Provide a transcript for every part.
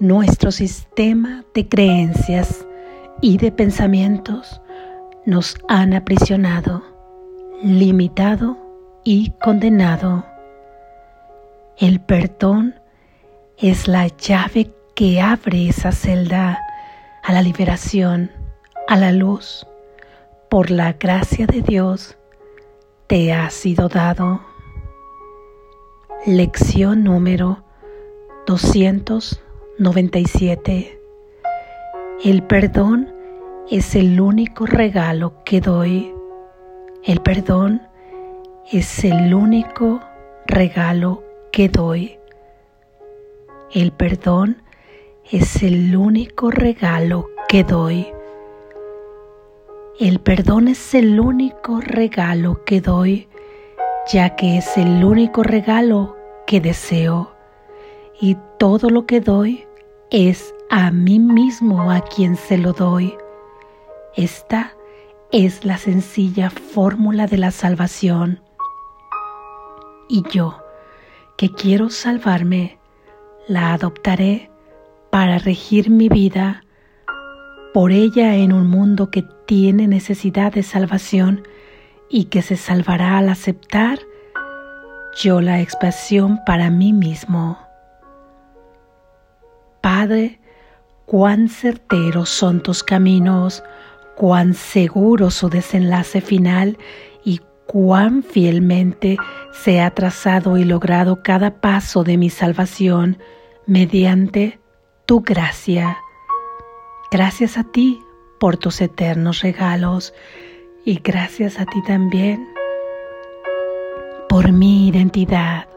nuestro sistema de creencias y de pensamientos nos han aprisionado, limitado y condenado. El perdón es la llave que abre esa celda a la liberación, a la luz. Por la gracia de Dios te ha sido dado. Lección número 297. El perdón es el único regalo que doy. El perdón es el único regalo que doy. El perdón es el único regalo que doy. El perdón es el único regalo que doy, ya que es el único regalo que deseo. Y todo lo que doy es a mí mismo a quien se lo doy. Esta es la sencilla fórmula de la salvación. Y yo, que quiero salvarme, la adoptaré para regir mi vida por ella en un mundo que tiene necesidad de salvación y que se salvará al aceptar yo la expresión para mí mismo. Padre, cuán certeros son tus caminos, cuán seguro su desenlace final y cuán fielmente se ha trazado y logrado cada paso de mi salvación mediante tu gracia. Gracias a ti por tus eternos regalos y gracias a ti también por mi identidad.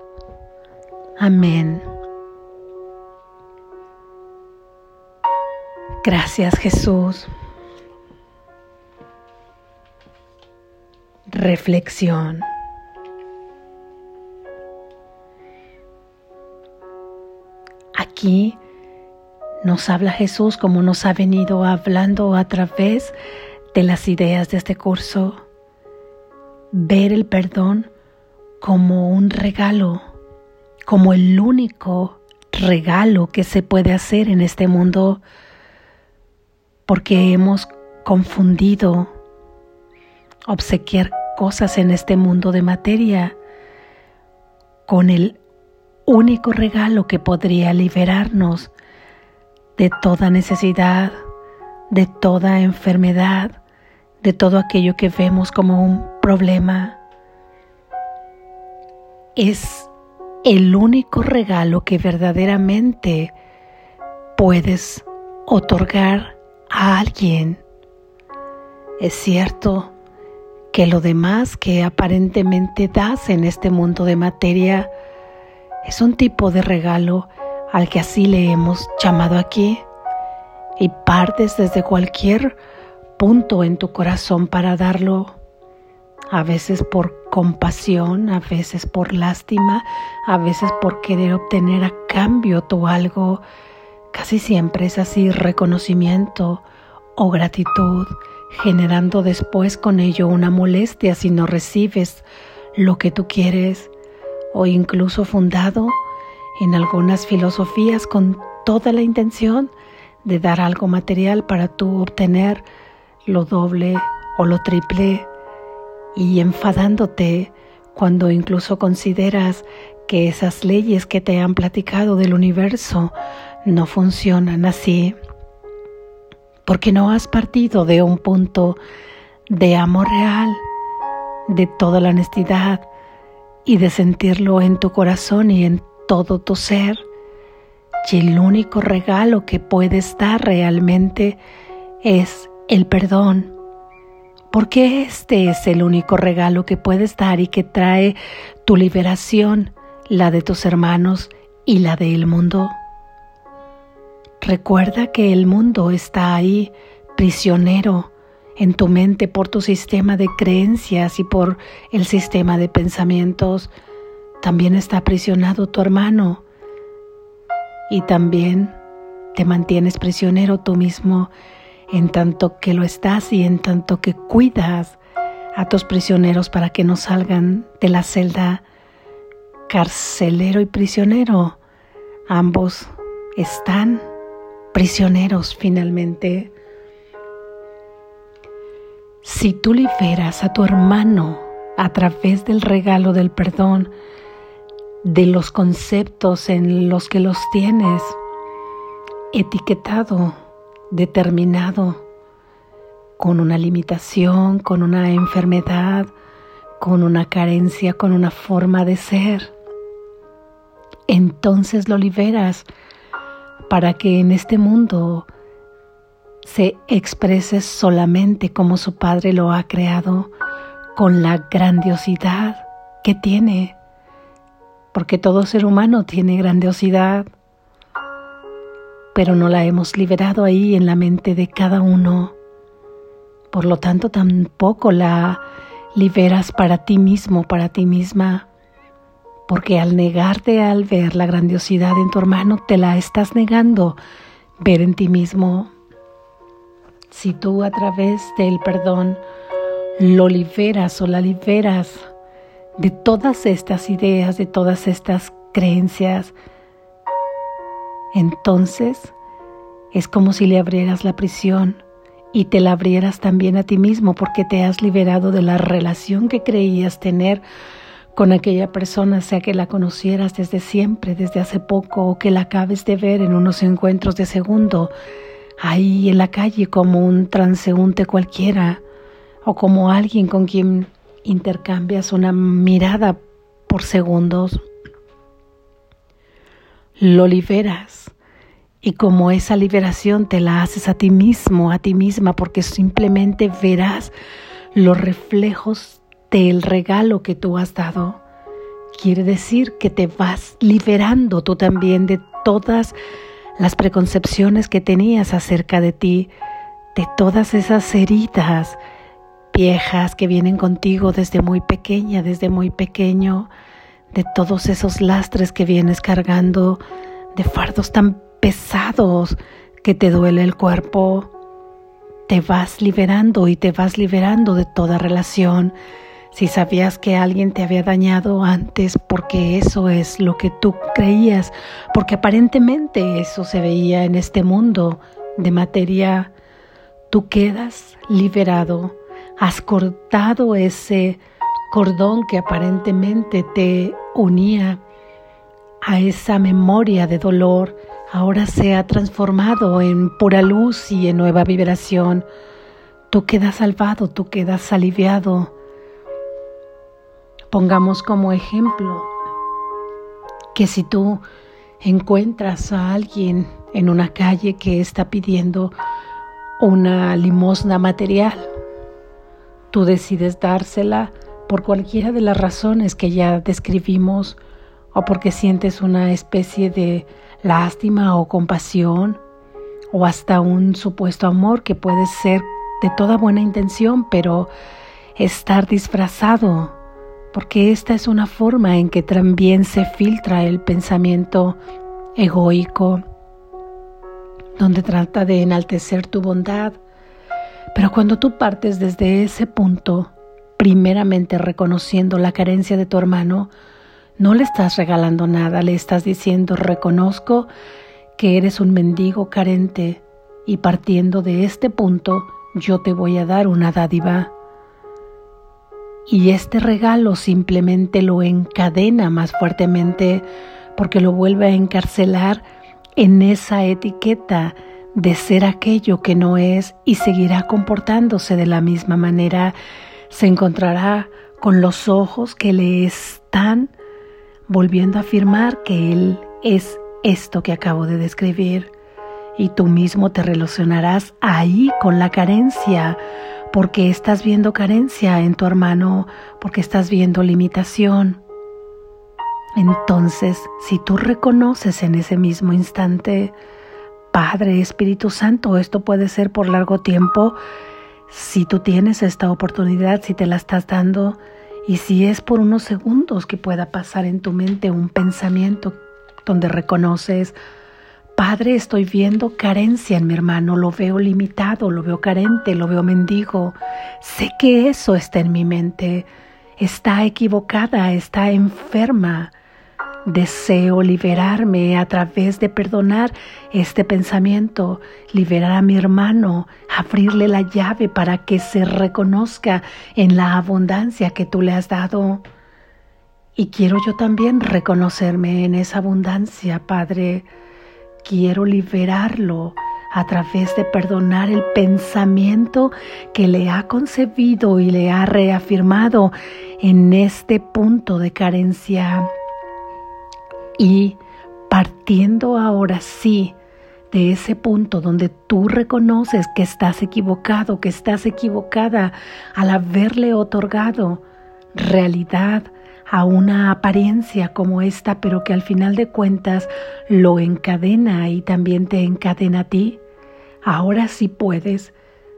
Amén. Gracias Jesús. Reflexión. Aquí nos habla Jesús como nos ha venido hablando a través de las ideas de este curso. Ver el perdón como un regalo, como el único regalo que se puede hacer en este mundo, porque hemos confundido obsequiar cosas en este mundo de materia con el único regalo que podría liberarnos de toda necesidad, de toda enfermedad, de todo aquello que vemos como un problema. Es el único regalo que verdaderamente puedes otorgar a alguien. Es cierto que lo demás que aparentemente das en este mundo de materia es un tipo de regalo al que así le hemos llamado aquí y partes desde cualquier punto en tu corazón para darlo, a veces por compasión, a veces por lástima, a veces por querer obtener a cambio tu algo, casi siempre es así reconocimiento o gratitud, generando después con ello una molestia si no recibes lo que tú quieres o incluso fundado en algunas filosofías con toda la intención de dar algo material para tú obtener lo doble o lo triple y enfadándote cuando incluso consideras que esas leyes que te han platicado del universo no funcionan así, porque no has partido de un punto de amor real, de toda la honestidad, y de sentirlo en tu corazón y en todo tu ser. Y el único regalo que puedes dar realmente es el perdón. Porque este es el único regalo que puedes dar y que trae tu liberación, la de tus hermanos y la del mundo. Recuerda que el mundo está ahí, prisionero, en tu mente por tu sistema de creencias y por el sistema de pensamientos. También está aprisionado tu hermano y también te mantienes prisionero tú mismo en tanto que lo estás y en tanto que cuidas a tus prisioneros para que no salgan de la celda. Carcelero y prisionero, ambos están prisioneros finalmente. Si tú liberas a tu hermano a través del regalo del perdón, de los conceptos en los que los tienes, etiquetado, determinado, con una limitación, con una enfermedad, con una carencia, con una forma de ser. Entonces lo liberas para que en este mundo se exprese solamente como su Padre lo ha creado, con la grandiosidad que tiene, porque todo ser humano tiene grandiosidad, pero no la hemos liberado ahí en la mente de cada uno. Por lo tanto, tampoco la liberas para ti mismo, para ti misma, porque al negarte al ver la grandiosidad en tu hermano, te la estás negando ver en ti mismo. Si tú a través del perdón lo liberas o la liberas de todas estas ideas, de todas estas creencias, entonces es como si le abrieras la prisión y te la abrieras también a ti mismo porque te has liberado de la relación que creías tener con aquella persona, sea que la conocieras desde siempre, desde hace poco, o que la acabes de ver en unos encuentros de segundo, ahí en la calle como un transeúnte cualquiera, o como alguien con quien intercambias una mirada por segundos. Lo liberas y como esa liberación te la haces a ti mismo, a ti misma, porque simplemente verás los reflejos del regalo que tú has dado. Quiere decir que te vas liberando tú también de todas las preconcepciones que tenías acerca de ti, de todas esas heridas viejas que vienen contigo desde muy pequeña, desde muy pequeño, de todos esos lastres que vienes cargando, de fardos tan pesados que te duele el cuerpo, te vas liberando y te vas liberando de toda relación. Si sabías que alguien te había dañado antes porque eso es lo que tú creías, porque aparentemente eso se veía en este mundo de materia, tú quedas liberado, has cortado ese cordón que aparentemente te unía a esa memoria de dolor, ahora se ha transformado en pura luz y en nueva vibración. Tú quedas salvado, tú quedas aliviado. Pongamos como ejemplo que si tú encuentras a alguien en una calle que está pidiendo una limosna material, tú decides dársela por cualquiera de las razones que ya describimos o porque sientes una especie de lástima o compasión o hasta un supuesto amor que puede ser de toda buena intención, pero estar disfrazado, porque esta es una forma en que también se filtra el pensamiento egoico, donde trata de enaltecer tu bondad. Pero cuando tú partes desde ese punto, primeramente reconociendo la carencia de tu hermano, no le estás regalando nada, le estás diciendo reconozco que eres un mendigo carente y partiendo de este punto yo te voy a dar una dádiva. Y este regalo simplemente lo encadena más fuertemente porque lo vuelve a encarcelar en esa etiqueta de ser aquello que no es y seguirá comportándose de la misma manera. Se encontrará con los ojos que le están volviendo a afirmar que Él es esto que acabo de describir. Y tú mismo te relacionarás ahí con la carencia, porque estás viendo carencia en tu hermano, porque estás viendo limitación. Entonces, si tú reconoces en ese mismo instante, Padre, Espíritu Santo, esto puede ser por largo tiempo, si tú tienes esta oportunidad, si te la estás dando, y si es por unos segundos que pueda pasar en tu mente un pensamiento donde reconoces, Padre, estoy viendo carencia en mi hermano, lo veo limitado, lo veo carente, lo veo mendigo. Sé que eso está en mi mente, está equivocada, está enferma. Deseo liberarme a través de perdonar este pensamiento, liberar a mi hermano, abrirle la llave para que se reconozca en la abundancia que tú le has dado. Y quiero yo también reconocerme en esa abundancia, Padre. Quiero liberarlo a través de perdonar el pensamiento que le ha concebido y le ha reafirmado en este punto de carencia. Y partiendo ahora sí de ese punto donde tú reconoces que estás equivocado, que estás equivocada al haberle otorgado realidad a una apariencia como esta, pero que al final de cuentas lo encadena y también te encadena a ti, ahora sí puedes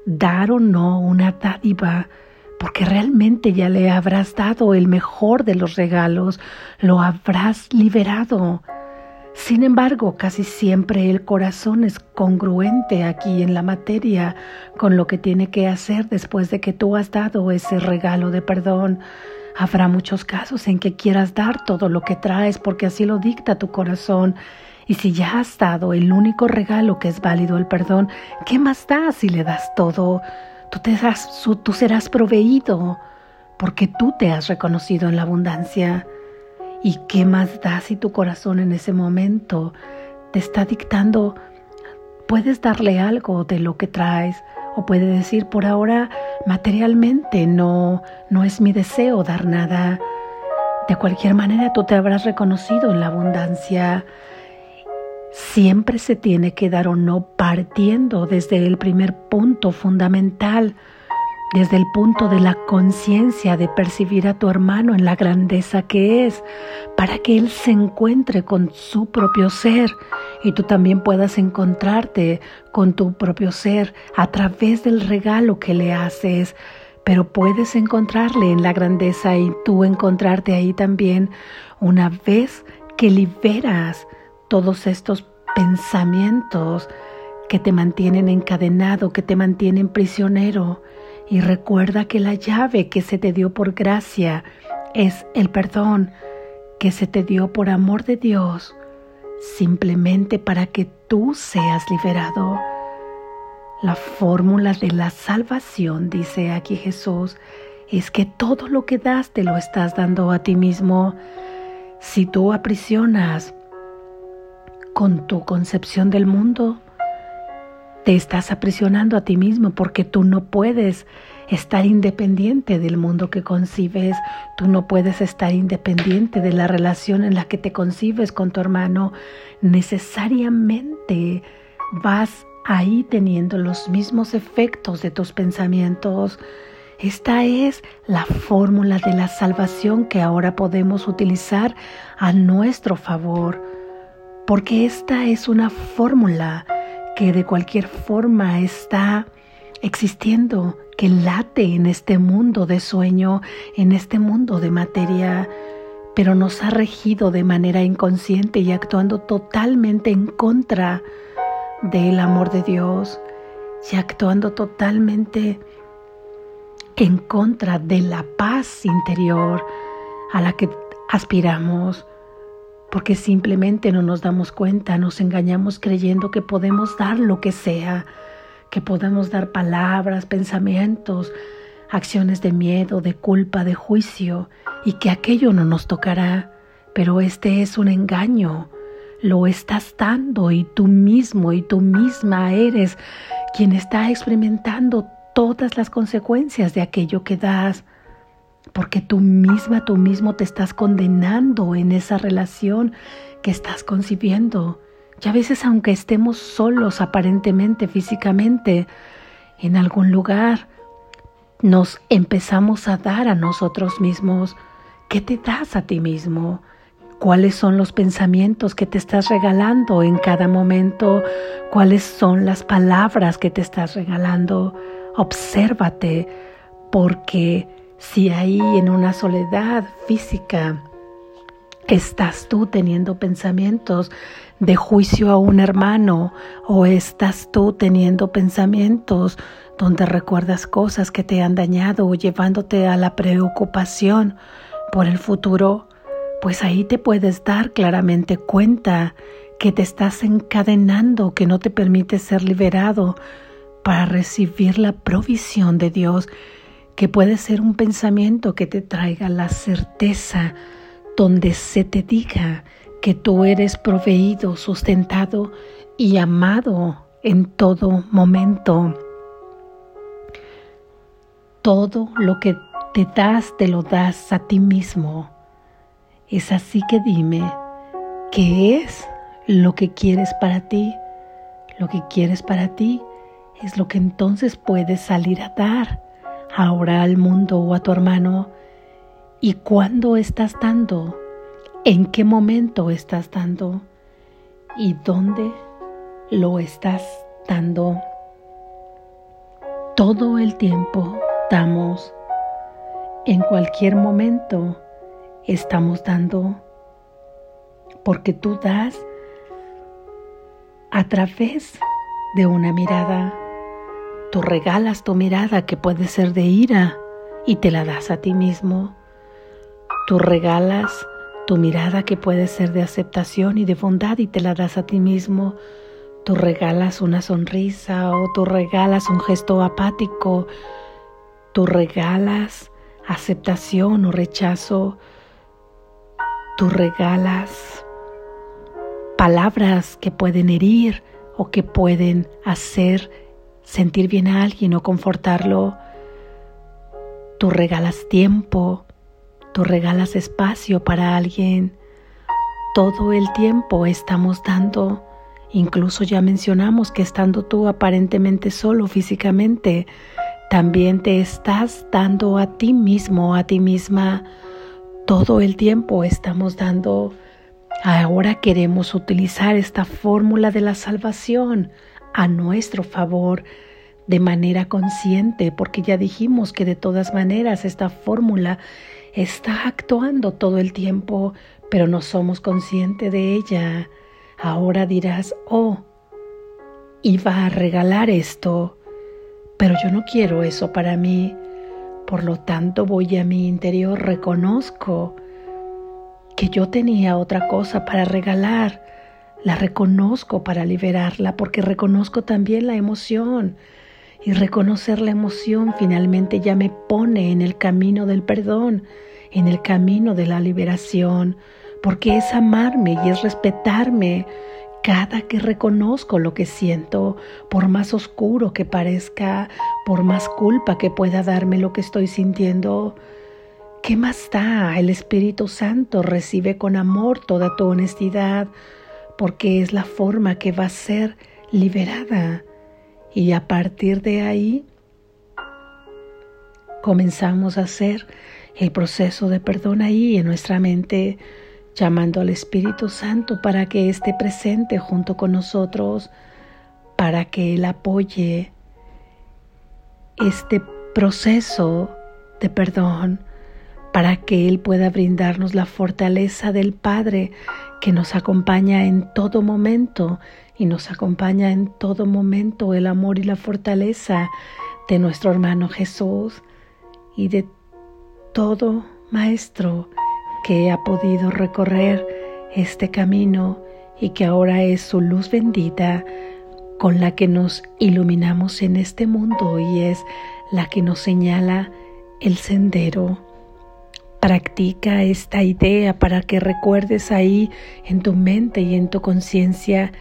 dar o no una dádiva porque realmente ya le habrás dado el mejor de los regalos, lo habrás liberado. Sin embargo, casi siempre el corazón es congruente aquí en la materia con lo que tiene que hacer después de que tú has dado ese regalo de perdón. Habrá muchos casos en que quieras dar todo lo que traes porque así lo dicta tu corazón. Y si ya has dado el único regalo que es válido el perdón, ¿qué más da si le das todo? Tú, te tú serás proveído porque tú te has reconocido en la abundancia. ¿Y qué más da si tu corazón en ese momento te está dictando? Puedes darle algo de lo que traes o puede decir por ahora materialmente no no es mi deseo dar nada. De cualquier manera tú te habrás reconocido en la abundancia. Siempre se tiene que dar o no partiendo desde el primer punto fundamental, desde el punto de la conciencia de percibir a tu hermano en la grandeza que es, para que él se encuentre con su propio ser y tú también puedas encontrarte con tu propio ser a través del regalo que le haces. Pero puedes encontrarle en la grandeza y tú encontrarte ahí también una vez que liberas todos estos pensamientos que te mantienen encadenado, que te mantienen prisionero. Y recuerda que la llave que se te dio por gracia es el perdón que se te dio por amor de Dios, simplemente para que tú seas liberado. La fórmula de la salvación, dice aquí Jesús, es que todo lo que das te lo estás dando a ti mismo. Si tú aprisionas con tu concepción del mundo, te estás aprisionando a ti mismo porque tú no puedes estar independiente del mundo que concibes, tú no puedes estar independiente de la relación en la que te concibes con tu hermano, necesariamente vas ahí teniendo los mismos efectos de tus pensamientos. Esta es la fórmula de la salvación que ahora podemos utilizar a nuestro favor porque esta es una fórmula que de cualquier forma está existiendo, que late en este mundo de sueño, en este mundo de materia, pero nos ha regido de manera inconsciente y actuando totalmente en contra del amor de Dios y actuando totalmente en contra de la paz interior a la que aspiramos porque simplemente no nos damos cuenta, nos engañamos creyendo que podemos dar lo que sea, que podemos dar palabras, pensamientos, acciones de miedo, de culpa, de juicio, y que aquello no nos tocará. Pero este es un engaño. Lo estás dando y tú mismo y tú misma eres quien está experimentando todas las consecuencias de aquello que das porque tú misma, tú mismo te estás condenando en esa relación que estás concibiendo. Y a veces aunque estemos solos aparentemente, físicamente, en algún lugar, nos empezamos a dar a nosotros mismos. ¿Qué te das a ti mismo? ¿Cuáles son los pensamientos que te estás regalando en cada momento? ¿Cuáles son las palabras que te estás regalando? Obsérvate porque si ahí en una soledad física estás tú teniendo pensamientos de juicio a un hermano o estás tú teniendo pensamientos donde recuerdas cosas que te han dañado o llevándote a la preocupación por el futuro, pues ahí te puedes dar claramente cuenta que te estás encadenando, que no te permite ser liberado para recibir la provisión de Dios, que puede ser un pensamiento que te traiga la certeza donde se te diga que tú eres proveído, sustentado y amado en todo momento. Todo lo que te das, te lo das a ti mismo. Es así que dime, ¿qué es lo que quieres para ti? Lo que quieres para ti es lo que entonces puedes salir a dar ahora al mundo o a tu hermano. ¿Y cuándo estás dando? ¿En qué momento estás dando? ¿Y dónde lo estás dando? Todo el tiempo damos. En cualquier momento estamos dando. Porque tú das a través de una mirada. Tú regalas tu mirada que puede ser de ira y te la das a ti mismo. Tú regalas tu mirada que puede ser de aceptación y de bondad y te la das a ti mismo. Tú regalas una sonrisa o tú regalas un gesto apático. Tú regalas aceptación o rechazo. Tú regalas palabras que pueden herir o que pueden hacer sentir bien a alguien o confortarlo. Tú regalas tiempo, tú regalas espacio para alguien. Todo el tiempo estamos dando, incluso ya mencionamos que estando tú aparentemente solo físicamente, también te estás dando a ti mismo, a ti misma. Todo el tiempo estamos dando Ahora queremos utilizar esta fórmula de la salvación a nuestro favor de manera consciente, porque ya dijimos que de todas maneras esta fórmula está actuando todo el tiempo, pero no somos conscientes de ella. Ahora dirás, oh, iba a regalar esto, pero yo no quiero eso para mí. Por lo tanto voy a mi interior, reconozco que yo tenía otra cosa para regalar. La reconozco para liberarla porque reconozco también la emoción. Y reconocer la emoción finalmente ya me pone en el camino del perdón, en el camino de la liberación, porque es amarme y es respetarme cada que reconozco lo que siento, por más oscuro que parezca, por más culpa que pueda darme lo que estoy sintiendo, ¿Qué más da? El Espíritu Santo recibe con amor toda tu honestidad porque es la forma que va a ser liberada. Y a partir de ahí comenzamos a hacer el proceso de perdón ahí en nuestra mente, llamando al Espíritu Santo para que esté presente junto con nosotros, para que Él apoye este proceso de perdón para que Él pueda brindarnos la fortaleza del Padre que nos acompaña en todo momento y nos acompaña en todo momento el amor y la fortaleza de nuestro hermano Jesús y de todo maestro que ha podido recorrer este camino y que ahora es su luz bendita con la que nos iluminamos en este mundo y es la que nos señala el sendero Practica esta idea para que recuerdes ahí en tu mente y en tu conciencia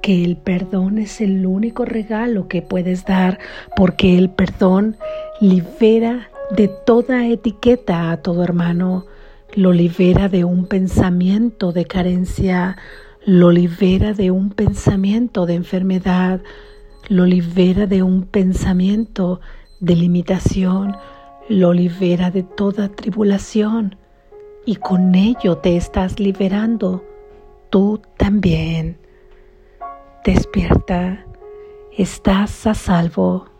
que el perdón es el único regalo que puedes dar porque el perdón libera de toda etiqueta a todo hermano, lo libera de un pensamiento de carencia, lo libera de un pensamiento de enfermedad, lo libera de un pensamiento de limitación, lo libera de toda tribulación y con ello te estás liberando tú también. Despierta, estás a salvo.